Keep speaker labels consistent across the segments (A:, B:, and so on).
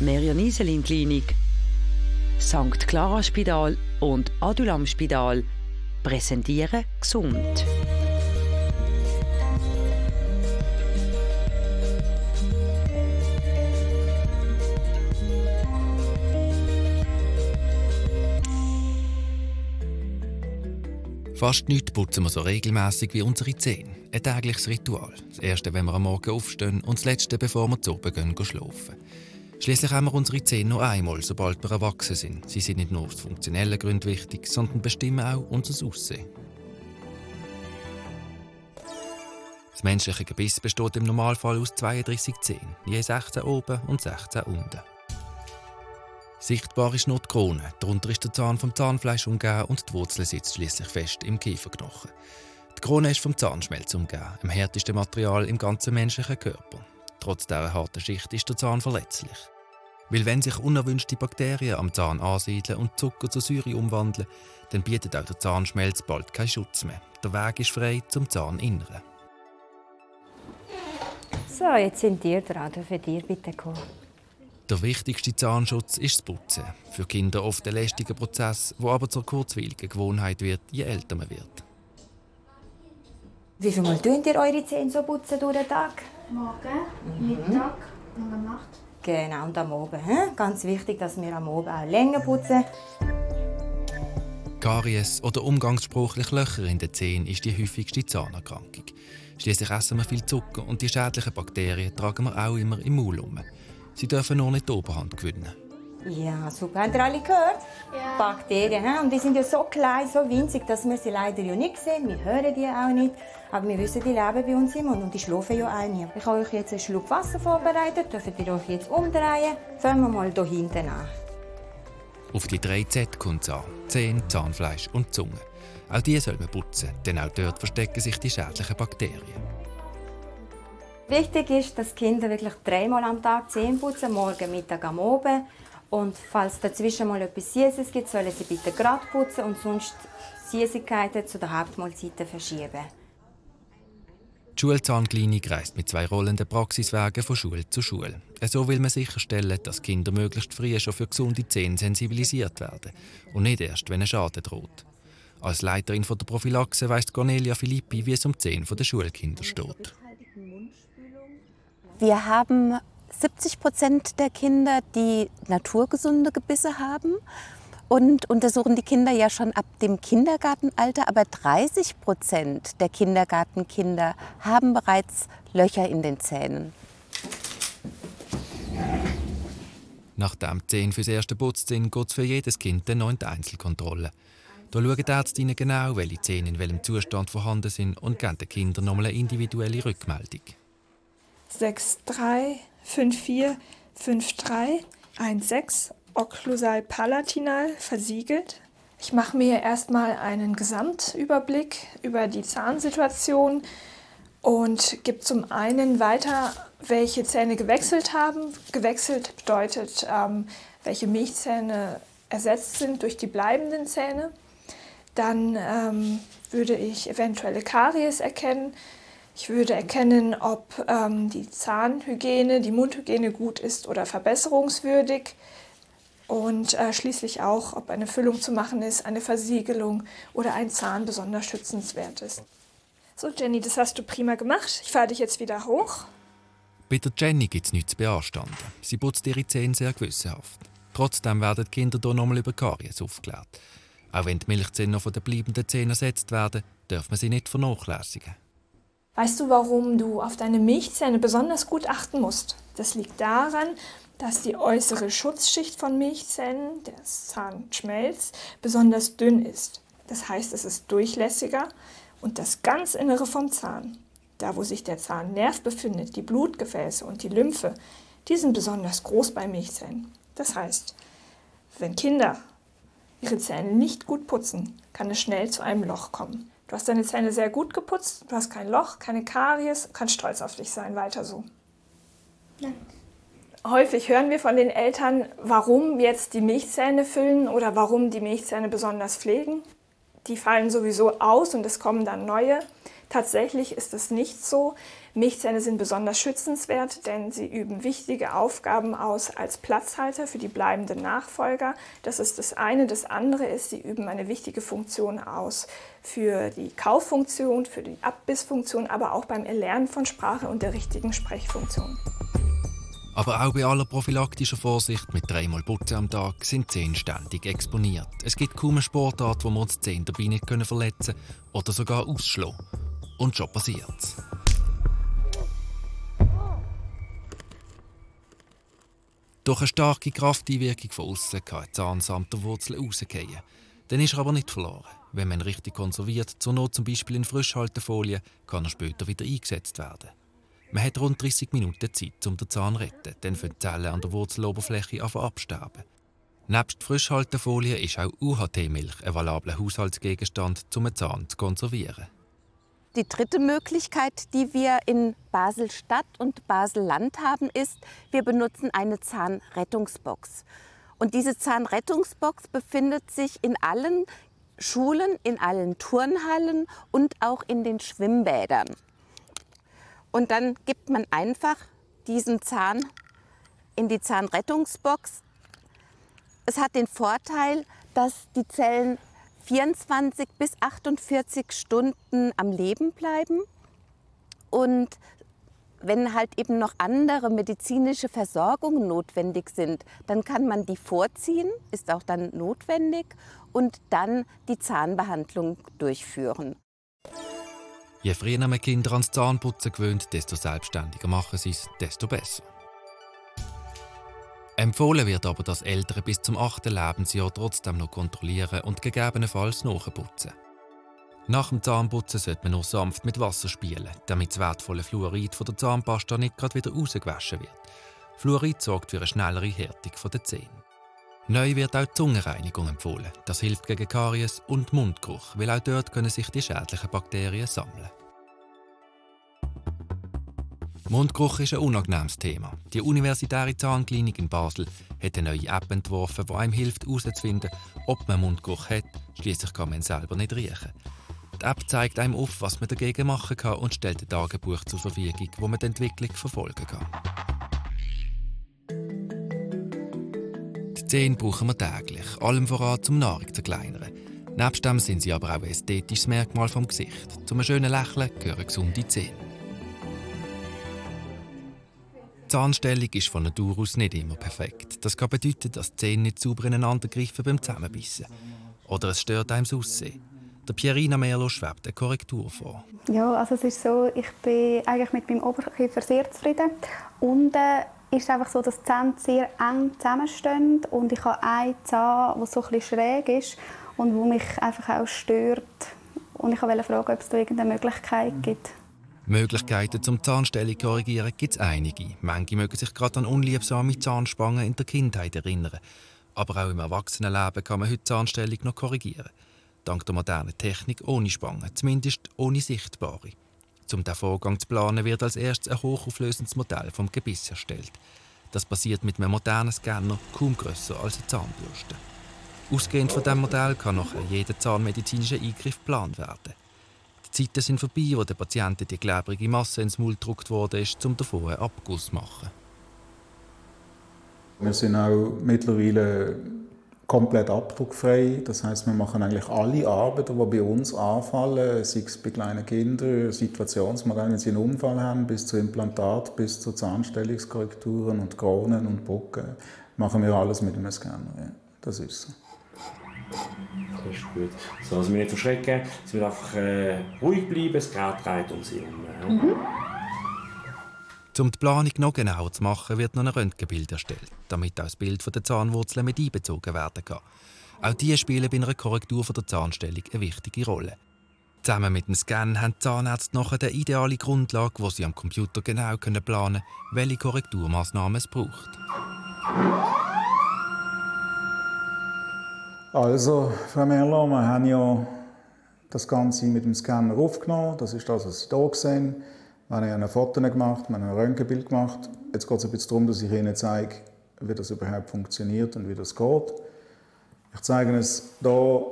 A: Merian Iselin Klinik, St. Clara Spital und Adulam Spital präsentieren gesund.
B: Fast nichts putzen wir so regelmäßig wie unsere Zähne. Ein tägliches Ritual. Das erste, wenn wir am Morgen aufstehen und das letzte, bevor wir zu oben gehen, schlafen. Schließlich haben wir unsere Zähne nur einmal, sobald wir erwachsen sind. Sie sind nicht nur aus funktionellen Gründen wichtig, sondern bestimmen auch unser Aussehen. Das menschliche Gebiss besteht im Normalfall aus 32 Zähnen, je 16 oben und 16 unten. Sichtbar ist nur die Krone, darunter ist der Zahn vom Zahnfleisch umgeben und die Wurzel sitzt schließlich fest im Kieferknochen. Die Krone ist vom Zahnschmelz umgeben, dem härtesten Material im ganzen menschlichen Körper. Trotz dieser harten Schicht ist der Zahn verletzlich. Weil wenn sich unerwünschte Bakterien am Zahn ansiedeln und Zucker zu Säure umwandeln, dann bietet auch der Zahnschmelz bald keinen Schutz mehr. Der Weg ist frei zum Zahninneren.
C: So, jetzt sind ihr dran. Für dir bitte kommen.
B: Der wichtigste Zahnschutz ist das Putzen. Für Kinder oft ein lästiger Prozess, wo aber zur kurzweiligen Gewohnheit wird, je älter man wird.
C: Wie viel Mal tun ihr eure Zähne so putzen durch den Tag?
D: Morgen, mhm. Mittag und am Nacht.
C: Genau, und am Abend. He? Ganz wichtig, dass wir am Abend auch länger putzen.
B: Karies oder umgangssprachlich Löcher in den Zähnen ist die häufigste Zahnerkrankung. Schließlich essen wir viel Zucker und die schädlichen Bakterien tragen wir auch immer im Maul um. Sie dürfen nur nicht die Oberhand gewinnen.
C: Ja, super. Habt ihr alle gehört?
D: Ja.
C: Bakterien. He? Und die sind ja so klein, so winzig, dass wir sie leider ja nicht sehen. Wir hören die auch nicht. Aber wir wissen, die leben bei uns im Mund und die schlafen ja auch nie. Ich habe euch jetzt einen Schluck Wasser vorbereitet. Dürft ihr euch jetzt umdrehen. Fangen wir mal hier hinten an.
B: Auf die drei Z kommt es an. Zähne, Zahnfleisch und Zunge. Auch die soll man putzen, denn auch dort verstecken sich die schädlichen Bakterien.
C: Wichtig ist, dass Kinder wirklich dreimal am Tag Zähne putzen, morgen, Mittag, am Abend. Und falls dazwischen mal etwas Süßes gibt, sollen sie bitte gerade putzen und sonst Süßigkeiten zu der Hauptmahlzeit verschieben.
B: Die Schulzahnklinik reist mit zwei rollenden Praxiswegen von Schule zu Schule. So will man sicherstellen, dass Kinder möglichst früh schon für gesunde Zähne sensibilisiert werden und nicht erst, wenn ein Schaden droht. Als Leiterin der Prophylaxe weist Cornelia Filippi, wie es um die Zähne der Schulkinder steht.
E: Wir haben 70 Prozent der Kinder, die naturgesunde Gebisse haben und untersuchen die Kinder ja schon ab dem Kindergartenalter, aber 30 Prozent der Kindergartenkinder haben bereits Löcher in den Zähnen.
B: Nach dem 10 fürs erste Putzen geht es für jedes Kind der neunte Einzelkontrolle. Da schauen die Ärztinnen genau, welche Zähne in welchem Zustand vorhanden sind und geben den Kindern nochmal eine individuelle Rückmeldung.
F: 6, 3, 545316 okklusalpalatinal versiegelt. Ich mache mir erstmal einen Gesamtüberblick über die Zahnsituation und gebe zum einen weiter, welche Zähne gewechselt haben. Gewechselt bedeutet, ähm, welche Milchzähne ersetzt sind durch die bleibenden Zähne. Dann ähm, würde ich eventuelle Karies erkennen ich würde erkennen, ob ähm, die Zahnhygiene, die Mundhygiene gut ist oder verbesserungswürdig. Und äh, schließlich auch, ob eine Füllung zu machen ist, eine Versiegelung oder ein Zahn besonders schützenswert ist. So, Jenny, das hast du prima gemacht. Ich fahre dich jetzt wieder hoch.
B: Bei der Jenny gibt es nichts zu beanstanden. Sie putzt ihre Zähne sehr gewissenhaft. Trotzdem werden die Kinder hier nochmal über Karies aufgeklärt. Auch wenn die Milchzähne noch von den bleibenden Zähnen ersetzt werden, darf man sie nicht vernachlässigen.
F: Weißt du, warum du auf deine Milchzähne besonders gut achten musst? Das liegt daran, dass die äußere Schutzschicht von Milchzähnen, der Zahnschmelz, besonders dünn ist. Das heißt, es ist durchlässiger und das ganz Innere vom Zahn, da wo sich der Zahnnerv befindet, die Blutgefäße und die Lymphe, die sind besonders groß bei Milchzähnen. Das heißt, wenn Kinder ihre Zähne nicht gut putzen, kann es schnell zu einem Loch kommen. Du hast deine Zähne sehr gut geputzt, du hast kein Loch, keine Karies, kannst stolz auf dich sein, weiter so.
D: Danke.
F: Häufig hören wir von den Eltern, warum jetzt die Milchzähne füllen oder warum die Milchzähne besonders pflegen. Die fallen sowieso aus und es kommen dann neue. Tatsächlich ist es nicht so. Milchzähne sind besonders schützenswert, denn sie üben wichtige Aufgaben aus als Platzhalter für die bleibenden Nachfolger. Das ist das eine. Das andere ist, sie üben eine wichtige Funktion aus für die Kauffunktion, für die Abbissfunktion, aber auch beim Erlernen von Sprache und der richtigen Sprechfunktion.
B: Aber auch bei aller prophylaktischer Vorsicht mit dreimal Putzen am Tag sind Zehen ständig exponiert. Es gibt kaum eine Sportart, wo wir uns die Zehen dabei nicht verletzen können oder sogar ausschlagen. Und schon passiert's. Durch eine starke Krafteinwirkung von außen kann ein Zahn samt der Wurzel rausgehen. Dann ist er aber nicht verloren. Wenn man ihn richtig konserviert, zur Not zum Beispiel in Frischhaltefolie, kann er später wieder eingesetzt werden. Man hat rund 30 Minuten Zeit, um den Zahn zu retten, dann für die Zellen an der Wurzeloberfläche absterben. Nebst Frischhaltefolie ist auch UHT-Milch ein valabler Haushaltsgegenstand, um einen Zahn zu konservieren.
E: Die dritte Möglichkeit, die wir in Basel-Stadt und Basel-Land haben, ist, wir benutzen eine Zahnrettungsbox. Und diese Zahnrettungsbox befindet sich in allen Schulen, in allen Turnhallen und auch in den Schwimmbädern. Und dann gibt man einfach diesen Zahn in die Zahnrettungsbox. Es hat den Vorteil, dass die Zellen 24 bis 48 Stunden am Leben bleiben. Und wenn halt eben noch andere medizinische Versorgungen notwendig sind, dann kann man die vorziehen, ist auch dann notwendig, und dann die Zahnbehandlung durchführen.
B: Je früher man Kinder ans Zahnputzen gewöhnt, desto selbstständiger machen sie es, desto besser. Empfohlen wird aber, dass Eltern bis zum 8. Lebensjahr trotzdem noch kontrollieren und gegebenenfalls nachputzen. Nach dem Zahnputzen sollte man nur sanft mit Wasser spielen, damit das wertvolle Fluorid von der Zahnpasta nicht gerade wieder rausgewaschen wird. Fluorid sorgt für eine schnellere Härtung der Zähne. Neu wird auch die Zungenreinigung empfohlen. Das hilft gegen Karies und Mundgeruch, weil auch dort können sich die schädlichen Bakterien sammeln. Mundgeruch ist ein unangenehmes Thema. Die Universitäre Zahnklinik in Basel hat eine neue App entworfen, die einem hilft, herauszufinden, ob man Mundgeruch hat. Schließlich kann man ihn selber nicht riechen. Die App zeigt einem auf, was man dagegen machen kann und stellt ein Tagebuch zur Verfügung, wo man die Entwicklung verfolgen kann. Die Zähne brauchen wir täglich, allem voran zum Nahrung zu kleinern. Nebst dem sind sie aber auch ein ästhetisches Merkmal vom Gesicht. Zum schönen Lächeln gehören gesunde Zähne. Die Zahnstellung ist von Natur aus nicht immer perfekt. Das kann bedeuten, dass die Zähne nicht sauber ineinander greifen beim Zusammenbissen. Oder es stört einem das Aussehen. Der Pierina Merlo schwebt eine Korrektur vor.
G: Ja, also es ist so, ich bin eigentlich mit meinem Oberkiefer sehr zufrieden. Unten ist es einfach so, dass die Zähne sehr eng zusammenstehen und ich habe einen Zahn, der so bisschen schräg ist und wo mich einfach auch stört. Und ich wollte fragen, ob es da irgendeine Möglichkeit gibt.
B: Möglichkeiten zum Zahnstellung korrigieren gibt es einige. Manche mögen sich gerade an unliebsame Zahnspangen in der Kindheit erinnern. Aber auch im Erwachsenenleben kann man heute Zahnstellung noch korrigieren. Dank der modernen Technik ohne Spangen, zumindest ohne sichtbare. Um diesen Vorgang zu planen, wird als erstes ein hochauflösendes Modell vom Gebiss erstellt. Das passiert mit einem modernen Scanner, kaum grösser als eine Zahnbürste. Ausgehend von diesem Modell kann nachher jeder zahnmedizinische Eingriff geplant werden. Die Zeiten sind vorbei, wo der Patienten die klebrige Masse ins Mund gedruckt wurde, um davon einen Abguss zu machen.
H: Wir sind auch mittlerweile komplett abdruckfrei. Das heißt, wir machen eigentlich alle Arbeiten, die bei uns anfallen, sei es bei kleinen Kindern, Situationsmodelle, wenn sie einen Unfall haben, bis zu Implantat, bis zu Zahnstellungskorrekturen und Kronen und Bucken, machen wir alles mit einem Scanner. Ja, das ist so.
I: Das ist gut. So, also nicht verschrecken, sie will einfach äh, ruhig bleiben, das Gerät dreht um sie herum. Mhm.
B: Um die Planung noch genauer zu machen, wird noch ein Röntgenbild erstellt, damit auch das Bild von der Zahnwurzeln mit einbezogen werden kann. Auch diese spielen bei einer Korrektur von der Zahnstellung eine wichtige Rolle. Zusammen mit dem Scan haben die Zahnärzte nachher eine ideale Grundlage, wo sie am Computer genau planen können, welche Korrekturmaßnahmen es braucht.
H: Also, Frau Merlo, wir haben ja das Ganze mit dem Scanner aufgenommen. Das ist das, was Sie hier sehen. Wir haben ein Foto gemacht, wir haben ein Röntgenbild gemacht. Jetzt geht es ein bisschen darum, dass ich Ihnen zeige, wie das überhaupt funktioniert und wie das geht. Ich zeige es hier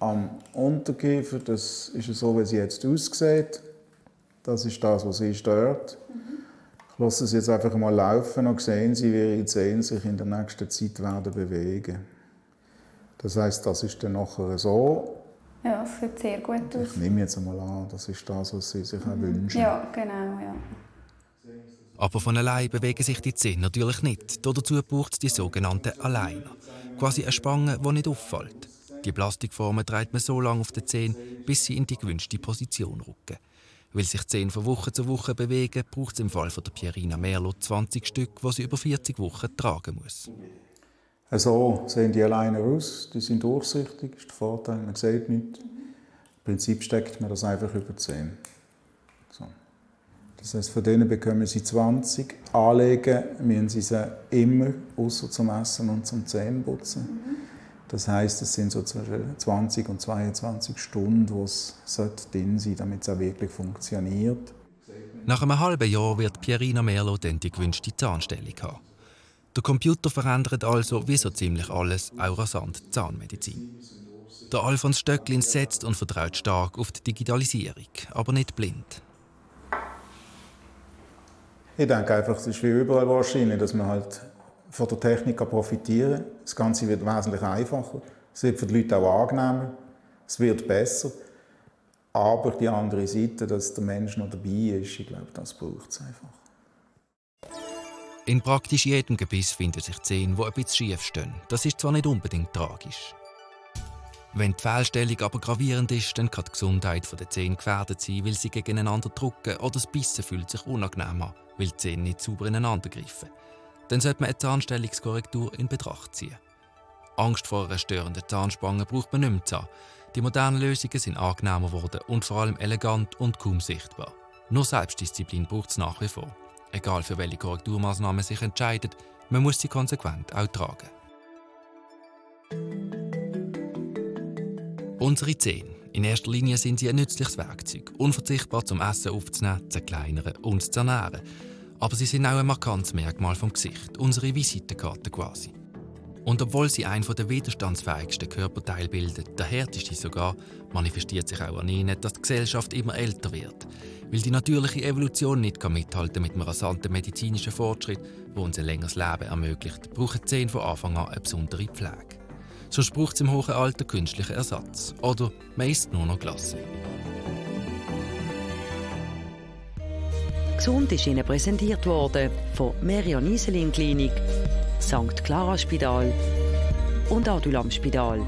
H: am Unterkiefer. Das ist so, wie sie jetzt aussieht. Das ist das, was sie stört. Ich lasse sie jetzt einfach mal laufen und sehen Sie, wie Ihre Zehen sich in der nächsten Zeit werden bewegen. Das heißt, das ist dann nachher so.
G: Ja, es sieht sehr gut aus.
H: Ich nehme jetzt einmal an, das ist das, was Sie sich auch wünschen.
G: Ja, genau, ja.
B: Aber von allein bewegen sich die Zehen natürlich nicht. Dazu braucht es die sogenannten Alleiner. Quasi eine Spange, die nicht auffällt. Die Plastikformen trägt man so lange auf den Zehen, bis sie in die gewünschte Position rücken. Weil sich die Zehen von Woche zu Woche bewegen, braucht es im Fall von der Pierina Merlo 20 Stück, die sie über 40 Wochen tragen muss.
H: So sehen die Alleiner aus. Die sind durchsichtig, ist der Vorteil, man sieht nichts. Im Prinzip steckt man das einfach über die Zehen. So. Das heißt, von denen bekommen sie 20. Anlegen müssen sie sie immer, außer zum Essen und zum Zähneputzen. Das heißt, es sind so zwischen 20 und 22 Stunden, wo es drin sein damit es auch wirklich funktioniert.
B: Nach einem halben Jahr wird Pierina Merlo dann die gewünschte Zahnstellung haben. Der Computer verändert also, wie so ziemlich alles, auch rasant die Zahnmedizin. Der Alfons Stöcklin setzt und vertraut stark auf die Digitalisierung, aber nicht blind.
H: Ich denke einfach, es ist wie überall wahrscheinlich, dass man halt von der Technik profitieren kann. Das Ganze wird wesentlich einfacher. Es wird für die Leute auch angenehmer. Es wird besser. Aber die andere Seite, dass der Mensch noch dabei ist, ich glaube, das braucht es einfach.
B: In praktisch jedem Gebiss finden sich Zähne, die bisschen schief stehen. Das ist zwar nicht unbedingt tragisch. Wenn die Fehlstellung aber gravierend ist, dann kann die Gesundheit der Zähne gefährdet sein, weil sie gegeneinander drücken oder das Bissen fühlt sich unangenehm an, weil die Zähne nicht sauber ineinander greifen. Dann sollte man eine Zahnstellungskorrektur in Betracht ziehen. Angst vor einer störenden Zahnspange braucht man nicht mehr zu haben. Die modernen Lösungen sind angenehmer geworden und vor allem elegant und kaum sichtbar. Nur Selbstdisziplin braucht es nach wie vor. Egal für welche Korrekturmaßnahmen sich entscheidet, man muss sie konsequent auch tragen. Unsere Zähne. In erster Linie sind sie ein nützliches Werkzeug, unverzichtbar zum Essen aufzunehmen, zu kleineren und zu ernähren. Aber sie sind auch ein markantes Merkmal vom Gesicht, unsere Visitenkarte quasi. Und obwohl sie einen der widerstandsfähigsten Körperteile bilden, der härteste sogar, manifestiert sich auch an ihnen, dass die Gesellschaft immer älter wird. Weil die natürliche Evolution nicht mithalten mit einem rasanten medizinischen Fortschritt, der uns ein längeres Leben ermöglicht, brauchen die Zähne von Anfang an eine besondere Pflege. Sonst braucht es im hohen Alter künstlichen Ersatz. Oder man isst nur noch Glasse.
A: Gesund ist Ihnen präsentiert worden von Merion Iselin Klinik, St. Clara Spital und Adulam Spital.